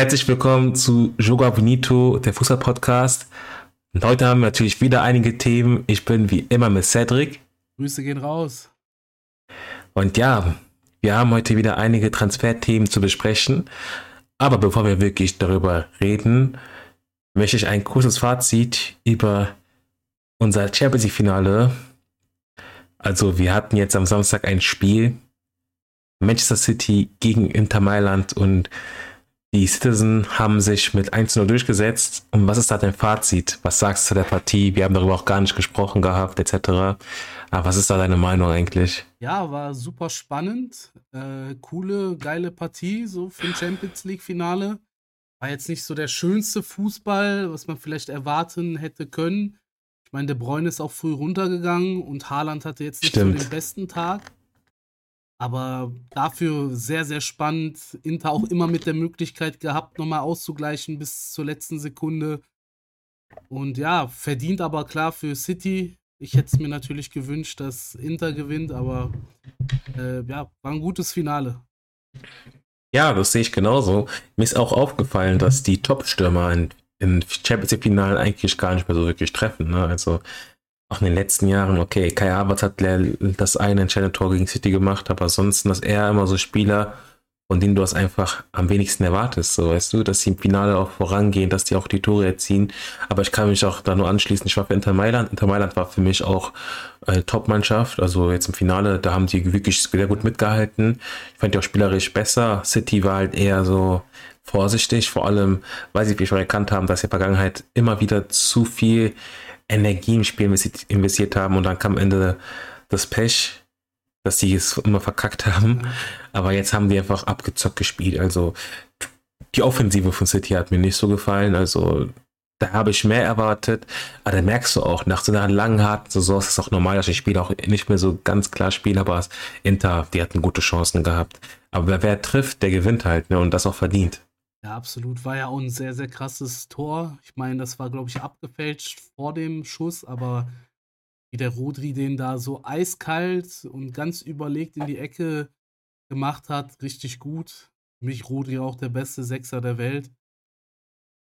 Herzlich willkommen zu Joga Bonito, der Fußball-Podcast. Und heute haben wir natürlich wieder einige Themen. Ich bin wie immer mit Cedric. Grüße gehen raus. Und ja, wir haben heute wieder einige Transferthemen zu besprechen. Aber bevor wir wirklich darüber reden, möchte ich ein kurzes Fazit über unser Champions League-Finale. Also, wir hatten jetzt am Samstag ein Spiel. Manchester City gegen Inter Mailand und die Citizen haben sich mit 1-0 durchgesetzt. Und was ist da dein Fazit? Was sagst du zu der Partie? Wir haben darüber auch gar nicht gesprochen gehabt, etc. Aber was ist da deine Meinung eigentlich? Ja, war super spannend. Äh, coole, geile Partie, so für ein Champions League-Finale. War jetzt nicht so der schönste Fußball, was man vielleicht erwarten hätte können. Ich meine, der Bräun ist auch früh runtergegangen und Haaland hatte jetzt nicht Stimmt. so den besten Tag. Aber dafür sehr, sehr spannend. Inter auch immer mit der Möglichkeit gehabt, nochmal auszugleichen bis zur letzten Sekunde. Und ja, verdient aber klar für City. Ich hätte es mir natürlich gewünscht, dass Inter gewinnt, aber äh, ja, war ein gutes Finale. Ja, das sehe ich genauso. Mir ist auch aufgefallen, dass die Top-Stürmer in, in Champions League-Finalen eigentlich gar nicht mehr so wirklich treffen. Ne? Also auch in den letzten Jahren, okay, Kai Havertz hat das eine entscheidende Tor gegen City gemacht, aber ansonsten, dass er immer so Spieler, von denen du es einfach am wenigsten erwartest, so weißt du, dass sie im Finale auch vorangehen, dass die auch die Tore erziehen. Aber ich kann mich auch da nur anschließen, ich war für Inter Mailand. Inter Mailand war für mich auch eine Top-Mannschaft, also jetzt im Finale, da haben die wirklich sehr gut mitgehalten. Ich fand die auch spielerisch besser. City war halt eher so vorsichtig, vor allem, weil sie schon erkannt haben, dass in der Vergangenheit immer wieder zu viel Energie im Spiel investiert haben und dann kam am Ende das Pech, dass sie es immer verkackt haben. Aber jetzt haben die einfach abgezockt gespielt. Also die Offensive von City hat mir nicht so gefallen. Also da habe ich mehr erwartet. Aber da merkst du auch, nach so einer langen, harten Saison ist es auch normal, dass ich Spiele auch nicht mehr so ganz klar spiele. Aber Inter, die hatten gute Chancen gehabt. Aber wer trifft, der gewinnt halt. Ne? Und das auch verdient. Ja, absolut. War ja auch ein sehr, sehr krasses Tor. Ich meine, das war, glaube ich, abgefälscht vor dem Schuss, aber wie der Rodri den da so eiskalt und ganz überlegt in die Ecke gemacht hat, richtig gut. Für mich Rodri auch der beste Sechser der Welt.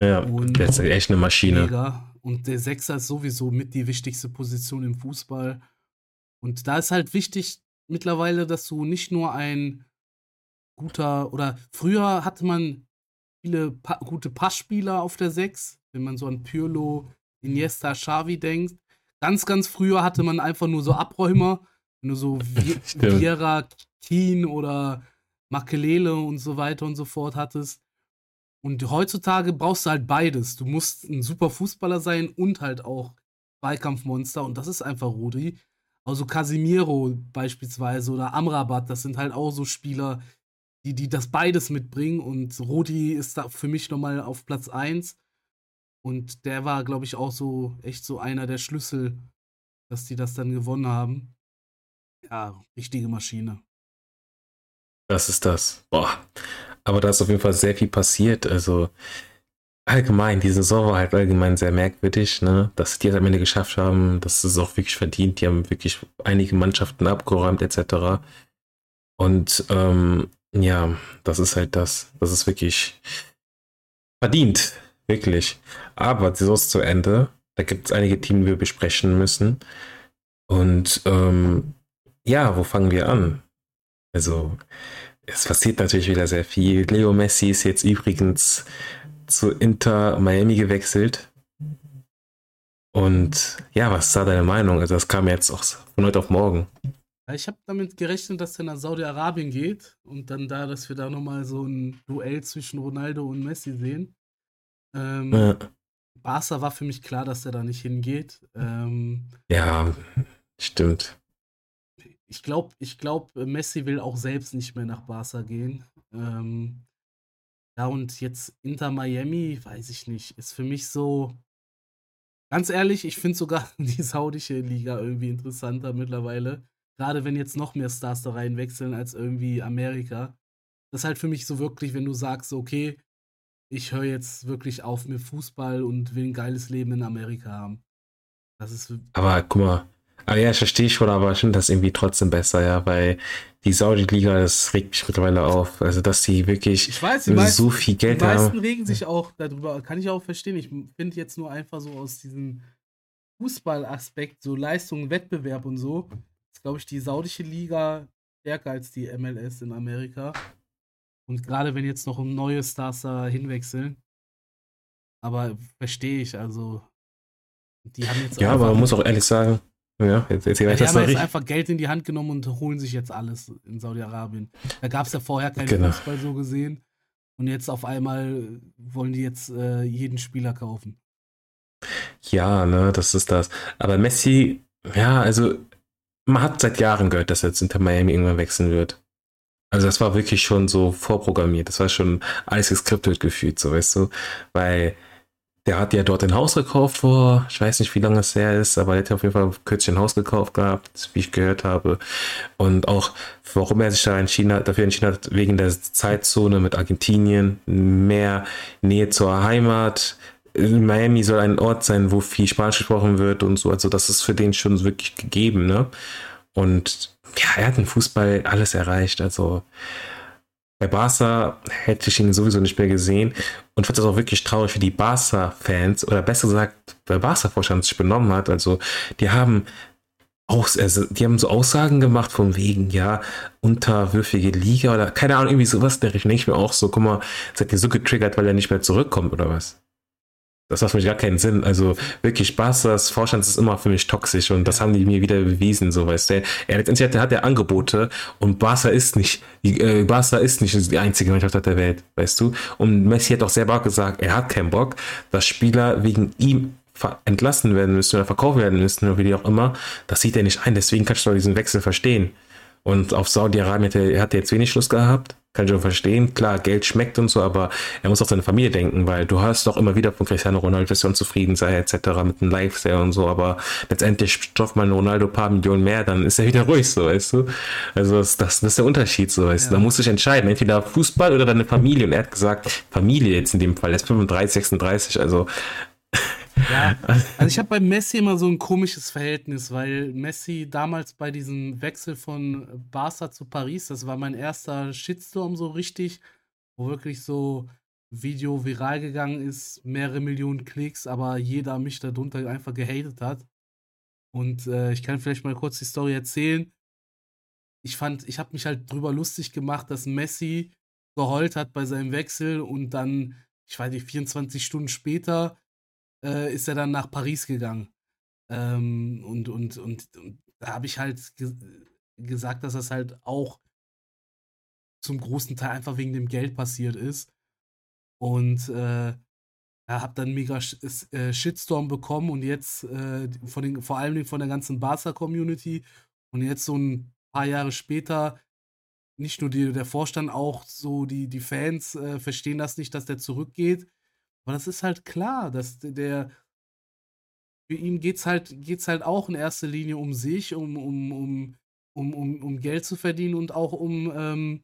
Ja, und der ist echt eine Maschine. Mega. Und der Sechser ist sowieso mit die wichtigste Position im Fußball. Und da ist halt wichtig mittlerweile, dass du nicht nur ein guter oder früher hatte man viele pa gute Passspieler auf der 6, wenn man so an Pirlo, Iniesta, Xavi denkt. Ganz, ganz früher hatte man einfach nur so Abräumer, wenn du so Viera, Keen oder Makelele und so weiter und so fort hattest. Und heutzutage brauchst du halt beides. Du musst ein super Fußballer sein und halt auch Zweikampfmonster und das ist einfach Rudi. Also Casimiro beispielsweise oder Amrabat, das sind halt auch so Spieler, die, die das beides mitbringen. Und Rodi ist da für mich nochmal auf Platz 1. Und der war, glaube ich, auch so echt so einer der Schlüssel, dass die das dann gewonnen haben. Ja, richtige Maschine. Das ist das. Boah. Aber da ist auf jeden Fall sehr viel passiert. Also allgemein, die Saison war halt allgemein sehr merkwürdig, ne? Dass die es am Ende geschafft haben, das ist auch wirklich verdient. Die haben wirklich einige Mannschaften abgeräumt, etc. Und ähm, ja, das ist halt das. Das ist wirklich verdient. Wirklich. Aber Saison ist zu Ende. Da gibt es einige Themen, die wir besprechen müssen. Und ähm, ja, wo fangen wir an? Also, es passiert natürlich wieder sehr viel. Leo Messi ist jetzt übrigens zu Inter Miami gewechselt. Und ja, was ist da deine Meinung? Also, das kam jetzt auch von heute auf morgen. Ich habe damit gerechnet, dass er nach Saudi-Arabien geht und dann da, dass wir da nochmal so ein Duell zwischen Ronaldo und Messi sehen. Ähm, ja. Barca war für mich klar, dass er da nicht hingeht. Ähm, ja, stimmt. Ich glaube, ich glaub, Messi will auch selbst nicht mehr nach Barca gehen. Ähm, ja, und jetzt Inter Miami, weiß ich nicht, ist für mich so. Ganz ehrlich, ich finde sogar die saudische Liga irgendwie interessanter mittlerweile. Gerade wenn jetzt noch mehr Stars da reinwechseln als irgendwie Amerika. Das ist halt für mich so wirklich, wenn du sagst, okay, ich höre jetzt wirklich auf mit Fußball und will ein geiles Leben in Amerika haben. Das ist. Aber guck mal, Aber ja, ich verstehe schon, aber ich finde das irgendwie trotzdem besser, ja, weil die Saudi-Liga, das regt mich mittlerweile auf. Also, dass die wirklich Ich weiß, die so meisten, viel Geld die meisten haben. regen sich auch darüber. Kann ich auch verstehen. Ich finde jetzt nur einfach so aus diesem Fußballaspekt, so Leistung, Wettbewerb und so, ist, glaube ich, die saudische Liga stärker als die MLS in Amerika. Und gerade wenn jetzt noch neue Stars da hinwechseln. Aber verstehe ich, also. Die haben jetzt Ja, aber man muss auch ehrlich sagen, ja, jetzt erzähl ja, die haben jetzt einfach Geld in die Hand genommen und holen sich jetzt alles in Saudi-Arabien. Da gab es ja vorher keinen Genau. Fußball so gesehen. Und jetzt auf einmal wollen die jetzt äh, jeden Spieler kaufen. Ja, ne, das ist das. Aber Messi, ja, also man hat seit Jahren gehört, dass er jetzt hinter Miami irgendwann wechseln wird. Also das war wirklich schon so vorprogrammiert. Das war schon alles geskriptet gefühlt, so weißt du. Weil der hat ja dort ein Haus gekauft vor, ich weiß nicht, wie lange es her ist, aber er hat ja auf jeden Fall kürzlich ein Haus gekauft gehabt, wie ich gehört habe. Und auch, warum er sich da entschieden hat, dafür entschieden hat, wegen der Zeitzone mit Argentinien, mehr Nähe zur Heimat. Miami soll ein Ort sein, wo viel Spanisch gesprochen wird und so. Also das ist für den schon wirklich gegeben, ne? Und ja, er hat im Fußball alles erreicht. Also bei Barca hätte ich ihn sowieso nicht mehr gesehen. Und ich fand das auch wirklich traurig, wie die Barca-Fans, oder besser gesagt, der Barca-Vorstand sich benommen hat. Also die haben aus, also die haben so Aussagen gemacht von wegen, ja, unterwürfige Liga oder keine Ahnung, irgendwie sowas der ich mir auch so, guck mal, seid ihr so getriggert, weil er nicht mehr zurückkommt oder was? Das macht für mich gar keinen Sinn. Also wirklich, Barca's Vorstand ist immer für mich toxisch und das haben die mir wieder bewiesen, so weißt du. Er letztendlich hat, hat er Angebote und Barca ist nicht, die, äh, Barca ist nicht die einzige Mannschaft der Welt, weißt du. Und Messi hat auch selber gesagt, er hat keinen Bock, dass Spieler wegen ihm entlassen werden müssen oder verkauft werden müssen oder wie auch immer. Das sieht er nicht ein. Deswegen kannst du diesen Wechsel verstehen. Und auf Saudi-Arabien hat er, hat er jetzt wenig Schluss gehabt. Kann ich schon verstehen. Klar, Geld schmeckt und so, aber er muss auf seine Familie denken, weil du hörst doch immer wieder von Cristiano Ronaldo, dass er unzufrieden sei, etc. mit dem Lifestyle und so, aber letztendlich stopft man Ronaldo ein paar Millionen mehr, dann ist er wieder ruhig, so, weißt du? Also, das, das, das ist der Unterschied, so, weißt du? Ja. Da musst du dich entscheiden, entweder Fußball oder deine Familie. Und er hat gesagt, Familie jetzt in dem Fall, er ist 35, 36, also, Ja, also ich habe bei Messi immer so ein komisches Verhältnis, weil Messi damals bei diesem Wechsel von Barca zu Paris, das war mein erster Shitstorm so richtig, wo wirklich so Video viral gegangen ist, mehrere Millionen Klicks, aber jeder mich darunter einfach gehatet hat. Und äh, ich kann vielleicht mal kurz die Story erzählen. Ich fand, ich habe mich halt drüber lustig gemacht, dass Messi geheult hat bei seinem Wechsel und dann, ich weiß nicht, 24 Stunden später äh, ist er dann nach Paris gegangen. Ähm, und, und, und, und da habe ich halt ge gesagt, dass das halt auch zum großen Teil einfach wegen dem Geld passiert ist. Und äh, habe dann mega Sh äh, Shitstorm bekommen und jetzt äh, von den, vor allem von der ganzen Barca-Community und jetzt so ein paar Jahre später nicht nur die, der Vorstand, auch so die, die Fans äh, verstehen das nicht, dass der zurückgeht. Aber das ist halt klar, dass der für ihn geht's halt, geht's halt auch in erster Linie um sich, um, um, um, um, um, um Geld zu verdienen und auch um ähm,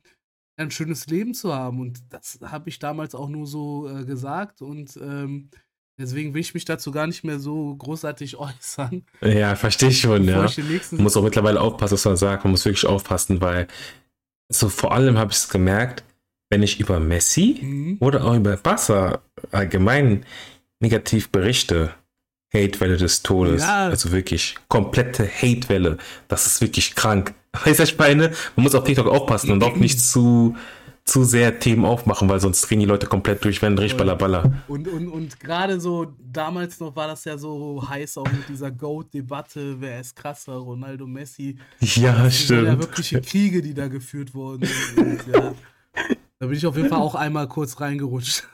ein schönes Leben zu haben. Und das habe ich damals auch nur so äh, gesagt. Und ähm, deswegen will ich mich dazu gar nicht mehr so großartig äußern. ja, verstehe ich schon, ja. ich Man muss auch mittlerweile aufpassen, was man sagt. Man muss wirklich aufpassen, weil so vor allem habe ich es gemerkt, wenn ich über Messi Mhm. oder auch über Barca allgemein negativ berichte, Hatewelle des Todes, Ja. also wirklich komplette Hatewelle, das ist wirklich krank. Weißt du, ich meine? Man muss auf TikTok aufpassen und auch nicht zu, zu sehr Themen aufmachen, weil sonst drehen die Leute komplett durch, wenn richtig ballaballa. Und, und, und gerade so, damals noch war das ja so heiß auch mit dieser GOAT-Debatte, wer ist krasser, Ronaldo, Messi. Ja, Das waren ja stimmt. wirkliche Kriege, die da geführt wurden. Und, ja, da bin ich auf jeden Fall auch einmal kurz reingerutscht.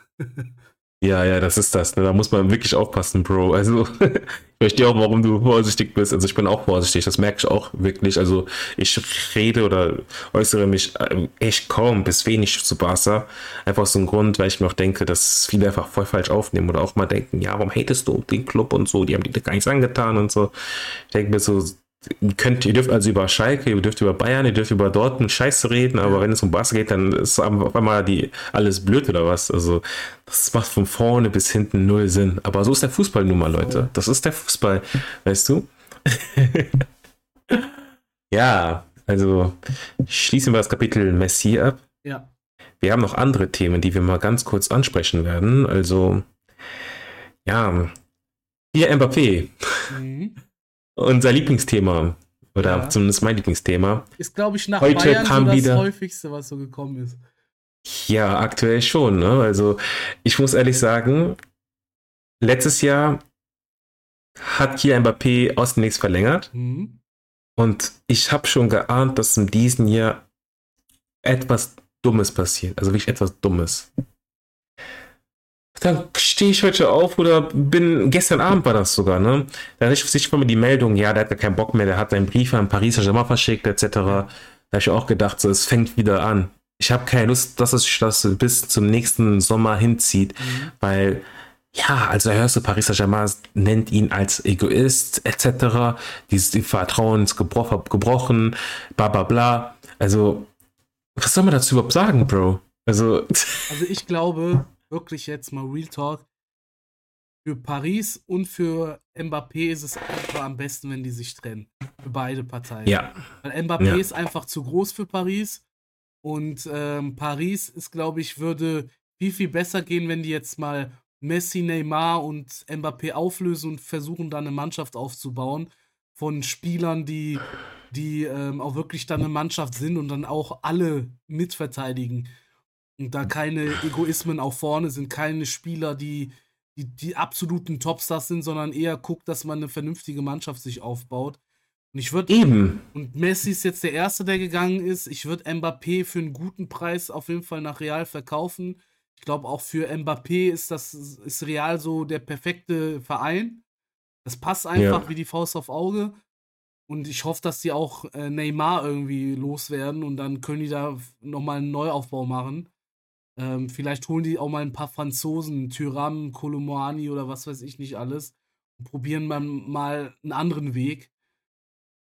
Ja, ja, das ist das. Ne? Da muss man wirklich aufpassen, Bro. Also, ich verstehe auch, warum du vorsichtig bist. Also, ich bin auch vorsichtig. Das merke ich auch wirklich. Also, ich rede oder äußere mich ähm, echt kaum bis wenig zu Barca. Einfach aus dem Grund, weil ich mir auch denke, dass viele einfach voll falsch aufnehmen oder auch mal denken, ja, warum hatest du den Club und so? Die haben dir gar nichts angetan und so. Ich denke mir so, könnt, ihr dürft also über Schalke, ihr dürft über Bayern, ihr dürft über Dortmund Scheiße reden, aber wenn es um Barca geht, dann ist auf einmal die, alles blöd oder was. Also, das macht von vorne bis hinten null Sinn. Aber so ist der Fußball nun mal, Leute. Das ist der Fußball, weißt du? Ja, also schließen wir das Kapitel Messi ab. Ja. Wir haben noch andere Themen, die wir mal ganz kurz ansprechen werden. Also, ja, hier Mbappé. Mhm. Unser Lieblingsthema. Oder Ja. zumindest mein Lieblingsthema. Ist, glaube ich, nach Heute Bayern kam so das wieder- häufigste, was so gekommen ist. Ja, aktuell schon. Ne? Also ich muss ehrlich sagen, letztes Jahr hat hier Mbappé aus dem Nichts verlängert Mhm. und ich habe schon geahnt, dass in diesem Jahr etwas Dummes passiert. Also wirklich etwas Dummes. Dann stehe ich heute auf oder bin, gestern Abend war das sogar, ne? Da hatte ich sich von mir die Meldung, ja, der hat gar keinen Bock mehr, der hat seinen Brief an Paris Saint-Germain verschickt, etc. Da habe ich auch gedacht, so, es fängt wieder an. Ich habe keine Lust, dass es das bis zum nächsten Sommer hinzieht, Mhm. weil, ja, also da hörst du, Paris Saint-Germain nennt ihn als Egoist, etc. Dieses Vertrauen ist gebro gebrochen, bla bla bla. Also, was soll man dazu überhaupt sagen, Bro? Also, Also ich glaube, wirklich jetzt mal Real Talk, für Paris und für Mbappé ist es einfach am besten, wenn die sich trennen. Für beide Parteien. ja, Weil Mbappé Ja. ist einfach zu groß für Paris. Und ähm, Paris ist, glaube ich, würde viel, viel besser gehen, wenn die jetzt mal Messi, Neymar und Mbappé auflösen und versuchen, da eine Mannschaft aufzubauen von Spielern, die, die ähm, auch wirklich dann eine Mannschaft sind und dann auch alle mitverteidigen. Und da keine Egoismen auch vorne sind, keine Spieler, die, die, die absoluten Topstars sind, sondern eher guckt, dass man eine vernünftige Mannschaft sich aufbaut. Und ich würde eben. und Messi ist jetzt der Erste, der gegangen ist. Ich würde Mbappé für einen guten Preis auf jeden Fall nach Real verkaufen. Ich glaube, auch für Mbappé ist das ist Real so der perfekte Verein. Das passt einfach Ja. wie die Faust auf Auge. Und ich hoffe, dass die auch äh, Neymar irgendwie loswerden und dann können die da nochmal einen Neuaufbau machen. Ähm, vielleicht holen die auch mal ein paar Franzosen, Tyram, Kolomani oder was weiß ich nicht alles. Und probieren mal, mal einen anderen Weg.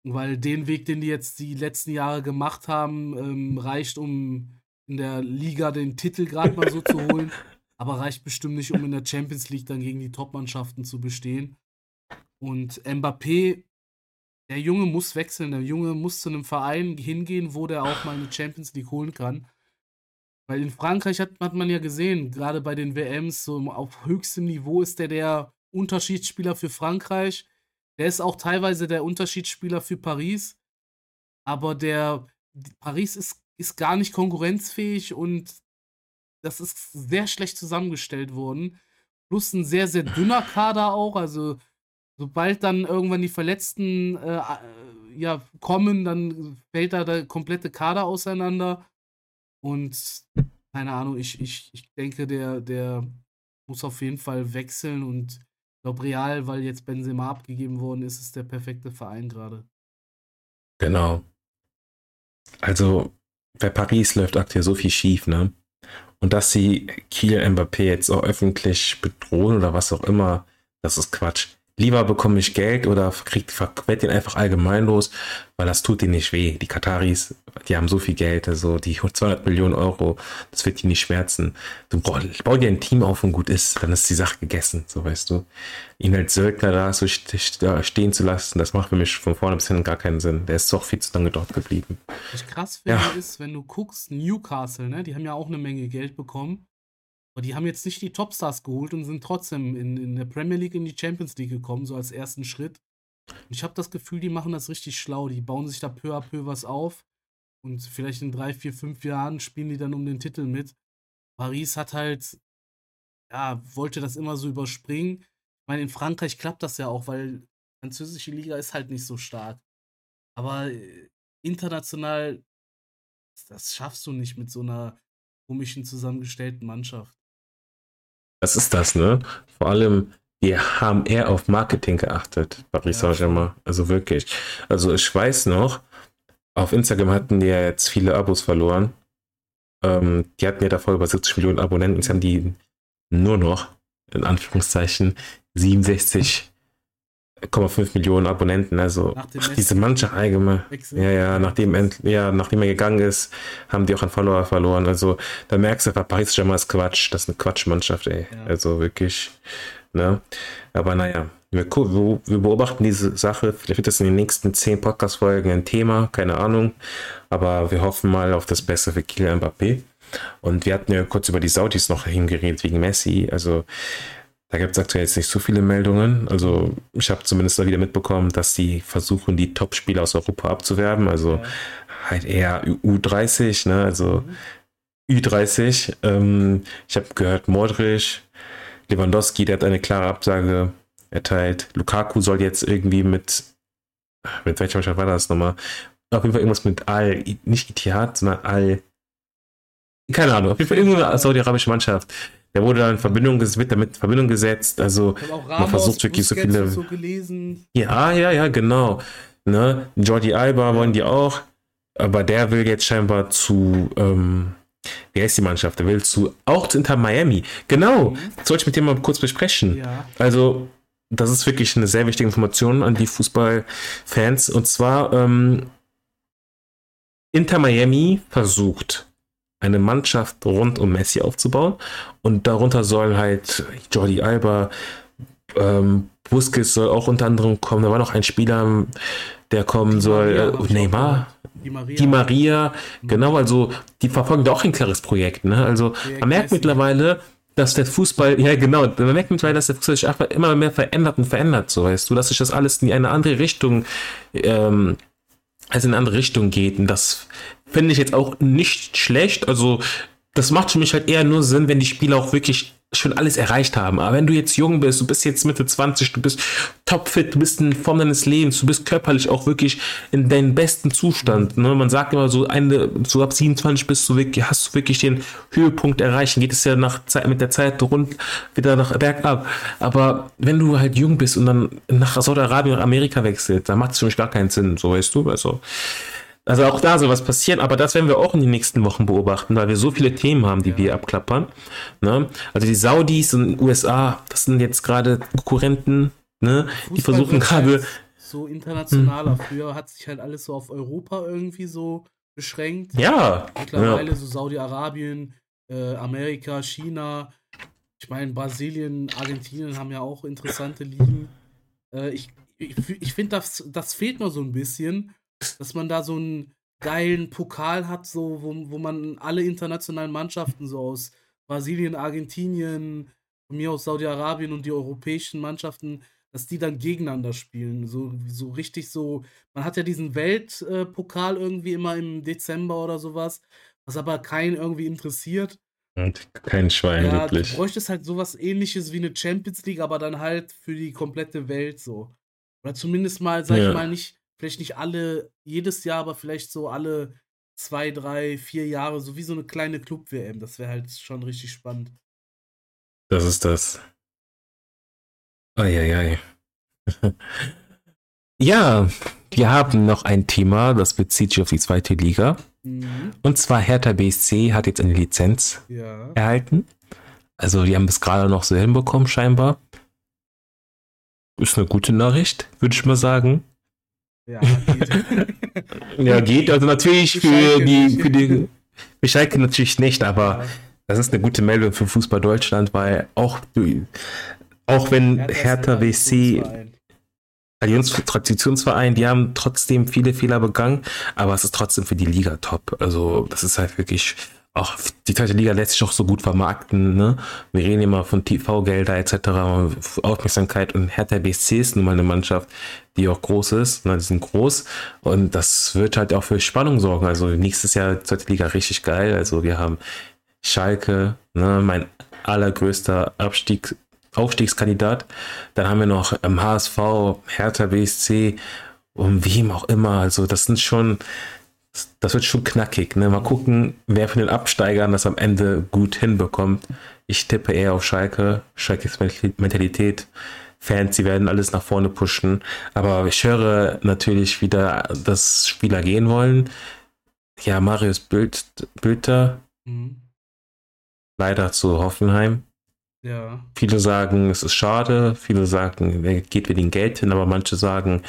Weil den Weg, den die jetzt die letzten Jahre gemacht haben, ähm, reicht, um in der Liga den Titel gerade mal so zu holen. Aber reicht bestimmt nicht, um in der Champions League dann gegen die Top-Mannschaften zu bestehen. Und Mbappé, der Junge muss wechseln. Der Junge muss zu einem Verein hingehen, wo der auch mal eine Champions League holen kann. Weil in Frankreich hat, hat man ja gesehen, gerade bei den WMs, so auf höchstem Niveau ist der der Unterschiedsspieler für Frankreich. Der ist auch teilweise der Unterschiedsspieler für Paris. Aber der Paris ist, ist gar nicht konkurrenzfähig und das ist sehr schlecht zusammengestellt worden. Plus ein sehr, sehr dünner Kader auch. Also, sobald dann irgendwann die Verletzten äh, äh, ja, kommen, dann fällt da der komplette Kader auseinander. Und keine Ahnung, ich, ich, ich denke, der, der muss auf jeden Fall wechseln und ich glaube, Real, weil jetzt Benzema abgegeben worden ist, ist der perfekte Verein gerade. Genau. Also bei Paris läuft aktuell so viel schief, ne? Und dass sie Kiel Mbappé jetzt auch öffentlich bedrohen oder was auch immer, das ist Quatsch. Lieber bekomme ich Geld oder kriegt verquett ihn einfach allgemein los, weil das tut ihnen nicht weh. Die Kataris, die haben so viel Geld, also die 200 Millionen Euro, das wird die nicht schmerzen. Du brauchst, bau dir ein Team auf und gut ist, dann ist die Sache gegessen, so weißt du. Ihn als Söldner da so stehen zu lassen, das macht für mich von vorne bis hinten gar keinen Sinn. Der ist doch viel zu lange dort geblieben. Was ich krass finde, Ja. ist, wenn du guckst, Newcastle, ne, die haben ja auch eine Menge Geld bekommen. Aber die haben jetzt nicht die Topstars geholt und sind trotzdem in, in der Premier League in die Champions League gekommen, so als ersten Schritt. Und ich habe das Gefühl, die machen das richtig schlau. Die bauen sich da peu à peu was auf. Und vielleicht in drei, vier, fünf Jahren spielen die dann um den Titel mit. Paris hat halt, ja, wollte das immer so überspringen. Ich meine, in Frankreich klappt das ja auch, weil die französische Liga ist halt nicht so stark. Aber äh, international, das schaffst du nicht mit so einer komischen zusammengestellten Mannschaft. Das ist das, ne? Vor allem, die haben eher auf Marketing geachtet, Paris Ja, Saint-Germain. Also wirklich. Also ich weiß noch, auf Instagram hatten die ja jetzt viele Abos verloren. Ähm, die hatten ja davor über 70 Millionen Abonnenten, jetzt haben die nur noch, in Anführungszeichen, 67,5 Millionen Abonnenten. Also ach, diese Mannschaft allgemein. Wechsel. Ja, ja, nachdem, ja, nachdem er gegangen ist, haben die auch an Follower verloren. Also da merkst du einfach, Paris Saint-Germain ist Quatsch. Das ist eine Quatschmannschaft, ey. Ja. Also wirklich, ne? Aber naja, Wir, wir, beobachten diese Sache. Vielleicht wird das in den nächsten zehn Podcast-Folgen ein Thema, keine Ahnung. Aber wir hoffen mal auf das Beste für Kylian Mbappé. Und wir hatten ja kurz über die Saudis noch hingeredet wegen Messi. Also da gibt es aktuell jetzt nicht so viele Meldungen. Also ich habe zumindest da wieder mitbekommen, dass sie versuchen, die Top-Spieler aus Europa abzuwerben. Also ja. halt eher U30, ne? Also mhm. Ü30. Ähm, ich habe gehört, Modric, Lewandowski, der hat eine klare Absage erteilt. Lukaku soll jetzt irgendwie mit, mit welcher Mannschaft war das nochmal? Auf jeden Fall irgendwas mit Al, nicht Itihad, sondern Al, keine Ahnung, auf jeden Fall irgendeine saudi-arabische Mannschaft. Der wurde da in Verbindung, wird damit in Verbindung gesetzt. Also man versucht wirklich so viele. So ja, ja, ja, genau. Ne? Jordi Alba wollen die auch, aber der will jetzt scheinbar zu, ähm, wie heißt die Mannschaft? Der will zu, auch zu Inter Miami. Genau, mhm. das wollte ich mit dir mal kurz besprechen. Ja. Also, das ist wirklich eine sehr wichtige Information an die Fußballfans. Und zwar, ähm, Inter Miami versucht, eine Mannschaft rund um Messi aufzubauen. Und darunter sollen halt Jordi Alba, ähm, Busquets soll auch unter anderem kommen. Da war noch ein Spieler, der kommen soll. Äh, Neymar. Die Maria. Die Maria. Genau, also die verfolgen da auch ein klares Projekt. Ne? Also man merkt mittlerweile, dass der Fußball, ja genau, man merkt mittlerweile, dass der Fußball sich einfach immer mehr verändert und verändert, so weißt du, dass sich das alles in eine andere Richtung, ähm, also in eine andere Richtung geht. Und das finde ich jetzt auch nicht schlecht. Also, das macht für mich halt eher nur Sinn, wenn die Spieler auch wirklich schon alles erreicht haben. Aber wenn du jetzt jung bist, du bist jetzt Mitte 20, du bist topfit, du bist in Form deines Lebens, du bist körperlich auch wirklich in deinem besten Zustand. Ne? Man sagt immer so, eine, so ab 27 bist du wirklich, hast du wirklich den Höhepunkt erreicht. Geht es ja nach Zeit, mit der Zeit rund wieder nach bergab. Aber wenn du halt jung bist und dann nach Saudi-Arabien und Amerika wechselst, dann macht es für mich gar keinen Sinn, so weißt du. Also also auch da soll was passieren, aber das werden wir auch in den nächsten Wochen beobachten, weil wir so viele Themen haben, die ja. wir abklappern. Ne? Also die Saudis und USA, das sind jetzt gerade Konkurrenten, ne? die versuchen gerade. Halt so internationaler. Hm. Früher hat sich halt alles so auf Europa irgendwie so beschränkt. Ja. Mittlerweile ja. so Saudi-Arabien, äh, Amerika, China. Ich meine, Brasilien, Argentinien haben ja auch interessante Ligen. Äh, ich ich, ich finde, das, das fehlt noch so ein bisschen dass man da so einen geilen Pokal hat, so, wo, wo man alle internationalen Mannschaften so aus Brasilien, Argentinien, von mir aus Saudi-Arabien und die europäischen Mannschaften, dass die dann gegeneinander spielen. So, so richtig so. Man hat ja diesen Weltpokal irgendwie immer im Dezember oder sowas, was aber keinen irgendwie interessiert. Und kein Schwein, ja, wirklich. Du bräuchtest halt sowas ähnliches wie eine Champions League, aber dann halt für die komplette Welt so. Oder zumindest mal, sag ja. ich mal, nicht vielleicht nicht alle, jedes Jahr, aber vielleicht so alle zwei, drei, vier Jahre, so wie so eine kleine Club-WM. Das wäre halt schon richtig spannend. Das ist das. Eieiei. ja, wir haben noch ein Thema, das bezieht sich auf die zweite Liga. Mhm. Und zwar Hertha BSC hat jetzt eine Lizenz ja. erhalten. Also die haben es gerade noch so hinbekommen, scheinbar. Ist eine gute Nachricht, würde ich mal sagen. Ja, geht. ja, geht. Also natürlich für die, für die, für Schalke natürlich nicht, aber ja. das ist eine gute Meldung für Fußball Deutschland, weil auch, auch wenn Hertha, Hertha WC Traditionsverein, die haben trotzdem viele Fehler begangen, aber es ist trotzdem für die Liga top. Also das ist halt wirklich auch die zweite Liga lässt sich auch so gut vermarkten. Ne? Wir reden immer von TV-Gelder etc., Aufmerksamkeit und Hertha BSC ist nun mal eine Mannschaft, die auch groß ist. Ne? Die sind groß und das wird halt auch für Spannung sorgen. Also nächstes Jahr zweite Liga richtig geil. Also wir haben Schalke, ne? mein allergrößter Abstieg, Aufstiegskandidat. Dann haben wir noch ähm, HSV, Hertha BSC und wem auch immer. Also das sind schon das wird schon knackig. Ne? Mal gucken, wer von den Absteigern das am Ende gut hinbekommt. Ich tippe eher auf Schalke. Schalkes Mentalität. Fans, sie werden alles nach vorne pushen. Aber ich höre natürlich wieder, dass Spieler gehen wollen. Ja, Marius Bild, Bülter. Mhm. Leider zu Hoffenheim. Ja. Viele sagen, es ist schade. Viele sagen, er geht wegen Geld hin. Aber manche sagen,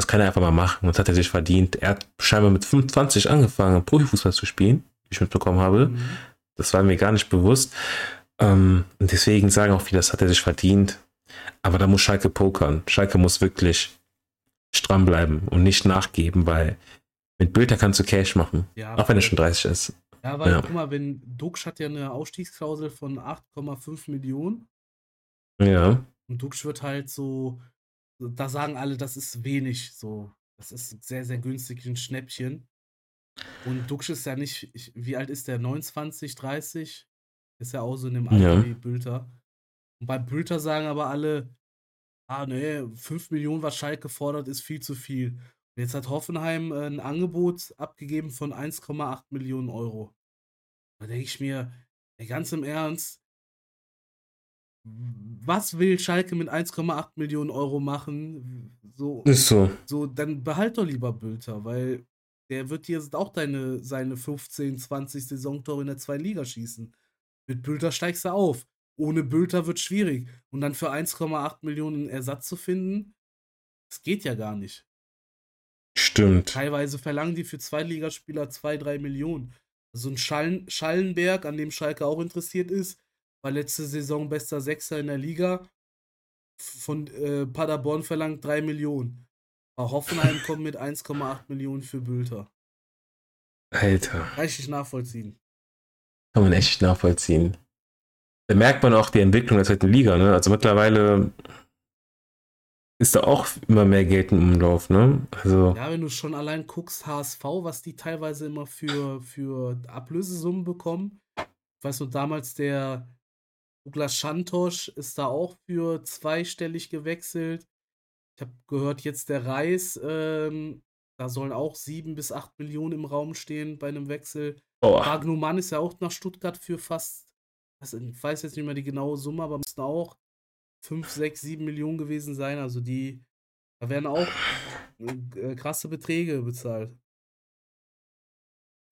das kann er einfach mal machen. Das hat er sich verdient. Er hat scheinbar mit 25 angefangen, Profifußball zu spielen, wie ich mitbekommen habe. Mhm. Das war mir gar nicht bewusst. Ähm, und deswegen sagen auch viele, das hat er sich verdient. Aber da muss Schalke pokern. Schalke muss wirklich stramm bleiben und nicht nachgeben, weil mit Bilder kannst du Cash machen. Ja, auch wenn er schon 30 ist. Ja, weil, ja. guck mal, wenn Dux hat ja eine Ausstiegsklausel von 8,5 Millionen. Ja. Und Dux wird halt so, da sagen alle, das ist wenig, so. Das ist sehr, sehr günstig, ein Schnäppchen. Und Dux ist ja nicht, ich, wie alt ist der? 29, 30? Ist ja auch so in dem Alter ja. wie Bülter. Und bei Bülter sagen aber alle, ah, nee, 5 Millionen, was Schalke fordert, ist viel zu viel. Und jetzt hat Hoffenheim äh, ein Angebot abgegeben von 1,8 Millionen Euro. Da denke ich mir, ey, ganz im Ernst, was will Schalke mit 1,8 Millionen Euro machen? So, ist so. So, dann behalt doch lieber Bülter, weil der wird jetzt auch deine, seine 15, 20 Saisontore in der zweiten Liga schießen. Mit Bülter steigst du auf. Ohne Bülter wird schwierig. Und dann für 1,8 Millionen Ersatz zu finden, das geht ja gar nicht. Stimmt. Teilweise verlangen die für Zweitligaspieler 2, 3 Millionen. So also ein Schallen, Schallenberg, an dem Schalke auch interessiert ist, war letzte Saison bester Sechser in der Liga. Von äh, Paderborn verlangt 3 Millionen. Aber Hoffenheim kommt mit 1,8 Millionen für Bülter. Alter. Kann ich nicht nachvollziehen. Kann man echt nachvollziehen. Da merkt man auch die Entwicklung der zweiten Liga, ne? Also mittlerweile ist da auch immer mehr Geld im Umlauf, ne? Also ja, wenn du schon allein guckst, HSV, was die teilweise immer für, für Ablösesummen bekommen. Weißt du, damals der Douglas Schantosch ist da auch für zweistellig gewechselt. Ich habe gehört, jetzt der Reis, ähm, da sollen auch sieben bis acht Millionen im Raum stehen bei einem Wechsel. Oh. Wagnumann ist ja auch nach Stuttgart für fast, also ich weiß jetzt nicht mehr die genaue Summe, aber müssten auch fünf, sechs, sieben Millionen gewesen sein. Also die, da werden auch äh, krasse Beträge bezahlt.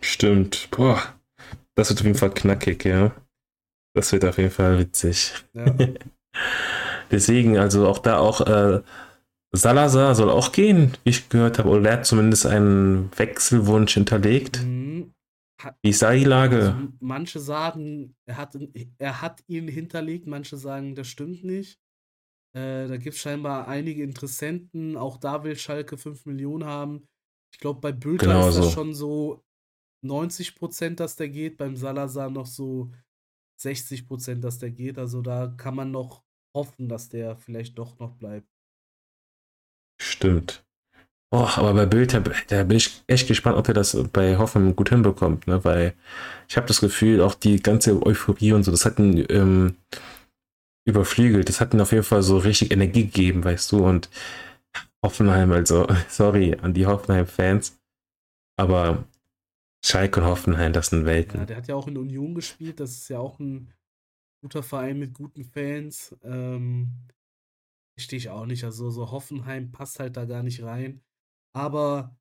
Stimmt. Boah, das wird auf jeden Fall knackig, ja. Das wird auf jeden Fall witzig. Ja. Deswegen, also auch da auch äh, Salazar soll auch gehen, wie ich gehört habe, oder er hat zumindest einen Wechselwunsch hinterlegt. Mhm. wie ist da die Lage? Also manche sagen, er hat, er hat ihn hinterlegt, manche sagen, das stimmt nicht. Äh, da gibt es scheinbar einige Interessenten. Auch da will Schalke 5 Millionen haben. Ich glaube, bei Bülter genau ist das so. schon so 90 Prozent, dass der geht. Beim Salazar noch so 60 Prozent, dass der geht. Also da kann man noch hoffen, dass der vielleicht doch noch bleibt. Stimmt. Oh, aber bei Bild, da bin ich echt gespannt, ob er das bei Hoffenheim gut hinbekommt, ne? Weil ich habe das Gefühl, auch die ganze Euphorie und so, das hat ihn ähm, überflügelt. Das hat ihn auf jeden Fall so richtig Energie gegeben, weißt du? Und Hoffenheim, also, sorry an die Hoffenheim-Fans, aber Schalke und Hoffenheim, das sind Welten. Ja, der hat ja auch in Union gespielt, das ist ja auch ein guter Verein mit guten Fans. Ähm, Verstehe ich auch nicht. Also so Hoffenheim passt halt da gar nicht rein. Aber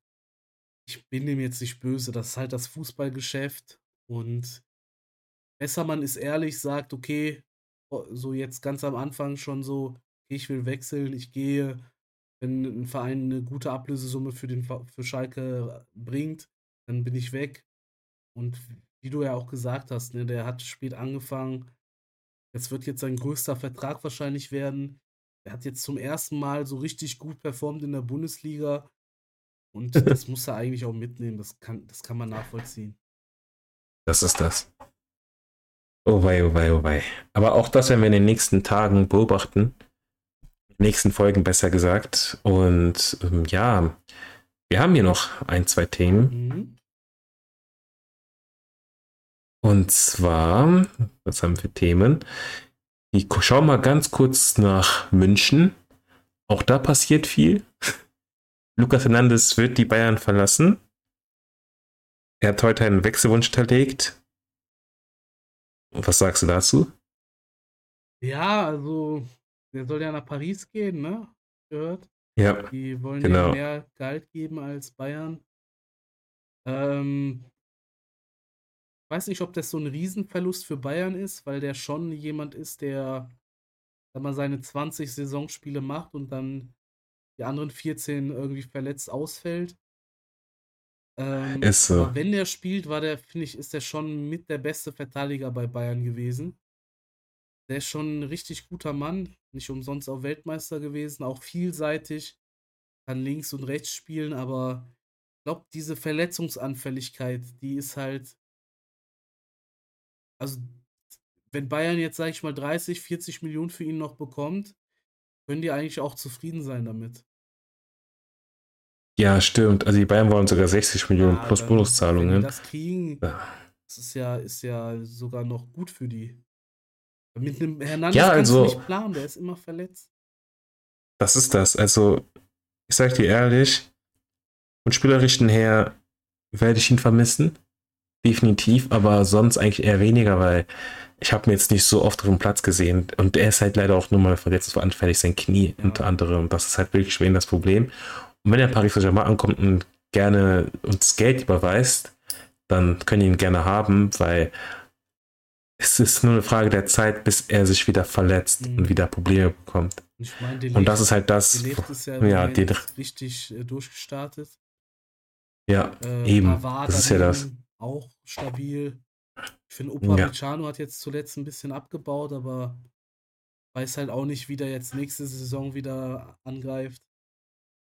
ich bin dem jetzt nicht böse. Das ist halt das Fußballgeschäft. Und besser man ist ehrlich, sagt, okay, so jetzt ganz am Anfang schon so, ich will wechseln, ich gehe, wenn ein Verein eine gute Ablösesumme für, den, für Schalke bringt, dann bin ich weg. Und wie du ja auch gesagt hast, ne, der hat spät angefangen. Das wird jetzt sein größter Vertrag wahrscheinlich werden. Er hat jetzt zum ersten Mal so richtig gut performt in der Bundesliga. Und das muss er eigentlich auch mitnehmen. Das kann, das kann man nachvollziehen. Das ist das. Oh wei, oh wei, oh wei. Aber auch das werden wir in den nächsten Tagen beobachten. In den nächsten Folgen besser gesagt. Und ähm, ja, wir haben hier noch ein, zwei Themen. Mhm. Und zwar, was haben wir Themen? Ich schau mal ganz kurz nach München. Auch da passiert viel. Lukas Hernandez wird die Bayern verlassen. Er hat heute einen Wechselwunsch hinterlegt. Was sagst du dazu? Ja, also, der soll ja nach Paris gehen, ne? Gehört. Ja. Die wollen genau. ja mehr Geld geben als Bayern. Ähm, weiß nicht, ob das so ein Riesenverlust für Bayern ist, weil der schon jemand ist, der sag mal, seine 20 Saisonspiele macht und dann die anderen 14 irgendwie verletzt ausfällt. Ähm, ist so. Aber wenn der spielt, war der, finde ich, ist der schon mit der beste Verteidiger bei Bayern gewesen. der ist schon ein richtig guter Mann. Nicht umsonst auch Weltmeister gewesen, auch vielseitig. Kann links und rechts spielen, aber ich glaube, diese Verletzungsanfälligkeit, die ist halt. Also, wenn Bayern jetzt, sag ich mal, 30, 40 Millionen für ihn noch bekommt, können die eigentlich auch zufrieden sein damit. Ja, stimmt. Also die Bayern wollen sogar 60 Millionen ja, plus Bonuszahlungen. Wenn die das kriegen, ja. das ist ja, ist ja sogar noch gut für die. Mit einem Hernandez ja, also, kannst du nicht planen, der ist immer verletzt. Das ist das. Also, ich sag dir ehrlich, von spielerischen her werde ich ihn vermissen. Definitiv, aber sonst eigentlich eher weniger, weil ich habe mir jetzt nicht so oft auf dem Platz gesehen und er ist halt leider auch nur mal verletzt so anfällig, sein Knie unter anderem. Das ist halt wirklich schwer das Problem. Und wenn er Paris Saint-Germain ankommt und gerne uns Geld überweist, dann können ihn gerne haben, weil es ist nur eine Frage der Zeit, bis er sich wieder verletzt mhm. und wieder Probleme bekommt. Ich mein, und das ist halt das. Ist ja, ja die, richtig äh, durchgestartet. Ja, äh, eben. Das ist ja das. Auch stabil. Ich finde, Upamecano ja. hat jetzt zuletzt ein bisschen abgebaut, aber weiß halt auch nicht, wie der jetzt nächste Saison wieder angreift.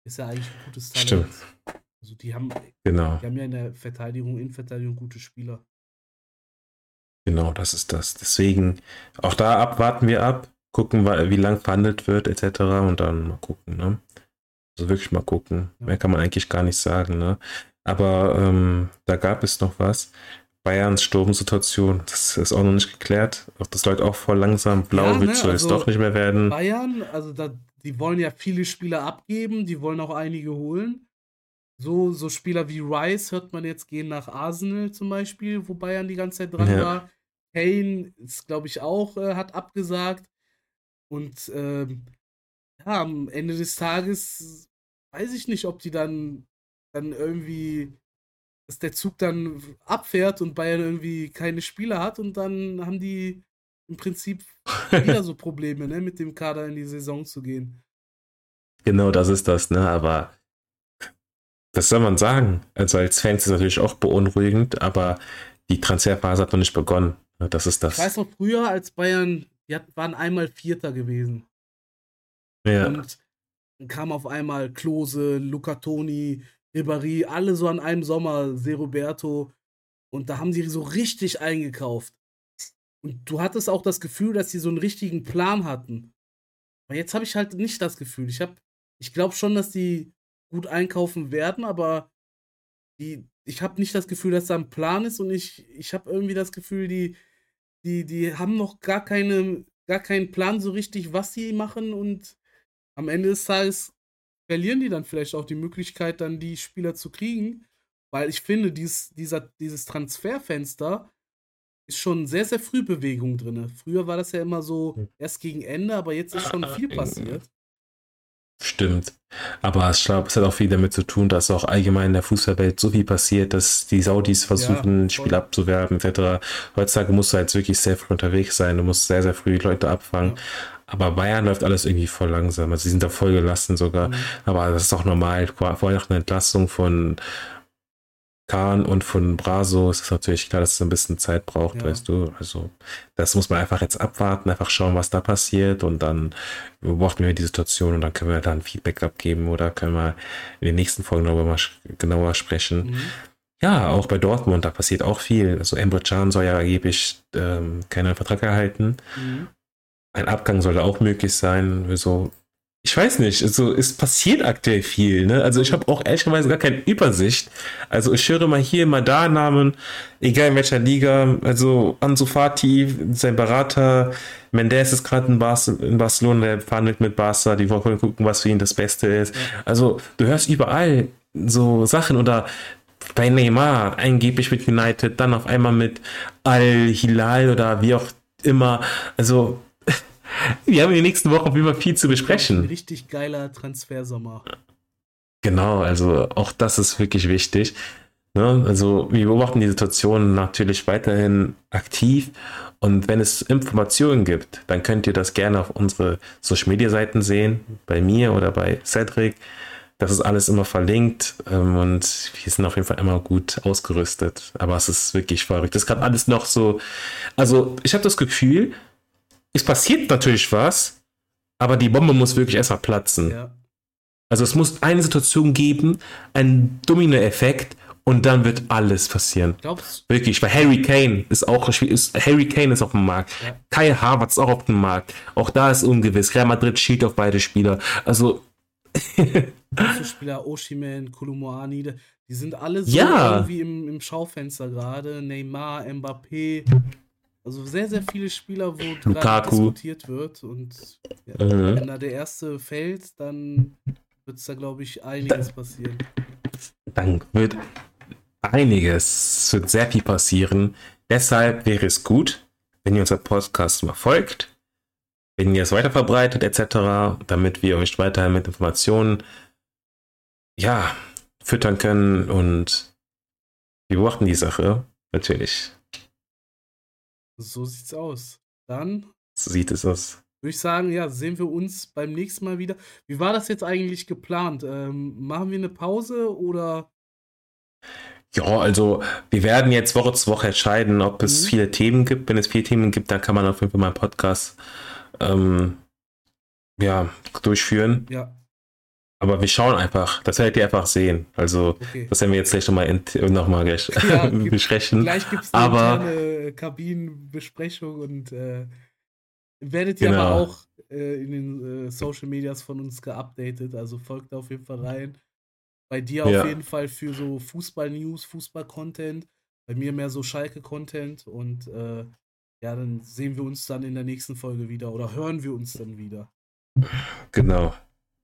Ist ja eigentlich ein gutes Talent. Stimmt. Also die haben, genau. die haben ja in der Verteidigung, in Verteidigung gute Spieler. Genau, das ist das. Deswegen, auch da abwarten wir ab, gucken, wie lang verhandelt wird, etc. Und dann mal gucken, ne? Also wirklich mal gucken. Ja. Mehr kann man eigentlich gar nicht sagen, ne? Aber ähm, da gab es noch was. Bayerns Sturmsituation, das ist auch noch nicht geklärt. Das läuft auch voll langsam. Blau ja, ne? soll also es doch nicht mehr werden. Bayern, also da, die wollen ja viele Spieler abgeben, die wollen auch einige holen. So, so Spieler wie Rice hört man jetzt gehen nach Arsenal zum Beispiel, wo Bayern die ganze Zeit dran ja. war. Kane ist, glaube ich, auch, äh, hat abgesagt. Und ähm, ja, am Ende des Tages weiß ich nicht, ob die dann, dann irgendwie, dass der Zug dann abfährt und Bayern irgendwie keine Spieler hat und dann haben die im Prinzip wieder so Probleme, ne, mit dem Kader in die Saison zu gehen. Genau, das ist das, ne, aber was soll man sagen? Also als Fans ist es natürlich auch beunruhigend, aber die Transferphase hat noch nicht begonnen. Das ist das. Ich weiß noch früher, als Bayern, die waren einmal Vierter gewesen. Ja. Und dann kam auf einmal Klose, Luca Toni, Ribéry, alle so an einem Sommer, Seroberto. Und da haben sie so richtig eingekauft. Und du hattest auch das Gefühl, dass sie so einen richtigen Plan hatten. Aber jetzt habe ich halt nicht das Gefühl. Ich ich glaube schon, dass die gut einkaufen werden, aber die, ich habe nicht das Gefühl, dass da ein Plan ist und ich, ich habe irgendwie das Gefühl, die, die, die haben noch gar keine, gar keinen Plan so richtig, was sie machen und am Ende des Tages verlieren die dann vielleicht auch die Möglichkeit, dann die Spieler zu kriegen, weil ich finde, dies, dieser, dieses Transferfenster ist schon sehr, sehr früh Bewegung drin. Früher war das ja immer so hm. erst gegen Ende, aber jetzt ist schon viel passiert. Stimmt. Aber ich glaube, es hat auch viel damit zu tun, dass auch allgemein in der Fußballwelt so viel passiert, dass die Saudis versuchen, ja, Spiel abzuwerben, etc. Heutzutage musst du halt wirklich sehr früh unterwegs sein. Du musst sehr, sehr früh die Leute abfangen. Ja. Aber Bayern läuft alles irgendwie voll langsam. Also sie sind da voll gelassen sogar. Mhm. Aber das ist auch normal. Vorher nach einer Entlassung von Kahn und von Braso ist es natürlich klar, dass es ein bisschen Zeit braucht, ja. weißt du. Also das muss man einfach jetzt abwarten, einfach schauen, was da passiert und dann beobachten wir die Situation und dann können wir da ein Feedback abgeben oder können wir in den nächsten Folgen darüber mal genauer sprechen. Mhm. Ja, auch bei Dortmund, da passiert auch viel. Also Emre Can soll ja angeblich ähm, keinen Vertrag erhalten. Mhm. Ein Abgang soll da auch möglich sein. So, ich weiß nicht, also es passiert aktuell viel, ne? Also ich habe auch ehrlicherweise gar keine Übersicht. Also ich höre mal hier, mal da Namen, egal in welcher Liga. Also Ansu Fati, sein Berater, Mendes ist gerade in, in, Barcelona, der verhandelt mit Barca, die wollen gucken, was für ihn das Beste ist. Also du hörst überall so Sachen oder bei Neymar, angeblich mit United, dann auf einmal mit Al-Hilal oder wie auch immer. Also wir haben in den nächsten Wochen immer viel zu besprechen. Ein richtig geiler Transfersommer. Genau, also auch das ist wirklich wichtig. Ne? Also wir beobachten die Situation natürlich weiterhin aktiv und wenn es Informationen gibt, dann könnt ihr das gerne auf unsere Social Media Seiten sehen, bei mir oder bei Cedric. Das ist alles immer verlinkt ähm, und wir sind auf jeden Fall immer gut ausgerüstet. Aber es ist wirklich verrückt. Das ist gerade alles noch so. Also ich habe das Gefühl, es passiert natürlich was, aber die Bombe muss wirklich erstmal platzen. Ja. Also es muss eine Situation geben, einen Domino-Effekt und dann wird alles passieren. Glaubst Wirklich, weil Harry Kane ist auch ist, Harry Kane ist auf dem Markt. Ja. Kai Havertz ist auch auf dem Markt. Auch da ist ungewiss. Real Madrid schielt auf beide Spieler. Also du Spieler Oshiman, Kolomoani, die sind alle so Ja. irgendwie im, im Schaufenster gerade. Neymar, Mbappé. Also sehr, sehr viele Spieler, wo Lukaku. diskutiert wird. Und ja, Mhm. wenn da der erste fällt, dann wird es da, glaube ich, einiges passieren. dann wird einiges, es wird sehr viel passieren. Deshalb wäre es gut, wenn ihr unser Podcast mal folgt, wenn ihr es weiterverbreitet etc., damit wir euch weiterhin mit Informationen ja, füttern können und wir beobachten die Sache natürlich. So sieht's aus. Dann So sieht es aus. würde ich sagen, ja, sehen wir uns beim nächsten Mal wieder. Wie war das jetzt eigentlich geplant? Ähm, machen wir eine Pause oder Ja, also wir werden jetzt Woche zu Woche entscheiden, ob es Mhm. viele Themen gibt. Wenn es viele Themen gibt, dann kann man auf jeden Fall mal einen Podcast ähm, ja, durchführen. ja, Aber wir schauen einfach. Das werdet ihr einfach sehen. Also okay. das werden wir jetzt gleich nochmal noch mal gleich Ja, besprechen. Gleich gibt es eine Aber- interne Kabinenbesprechung und äh, werdet ihr Genau. aber auch äh, in den äh, Social Medias von uns geupdatet. Also folgt da auf jeden Fall rein. Bei dir Ja. auf jeden Fall für so Fußball-News, Fußball-Content. Bei mir mehr so Schalke-Content. Und äh, ja, dann sehen wir uns dann in der nächsten Folge wieder oder hören wir uns dann wieder. Genau.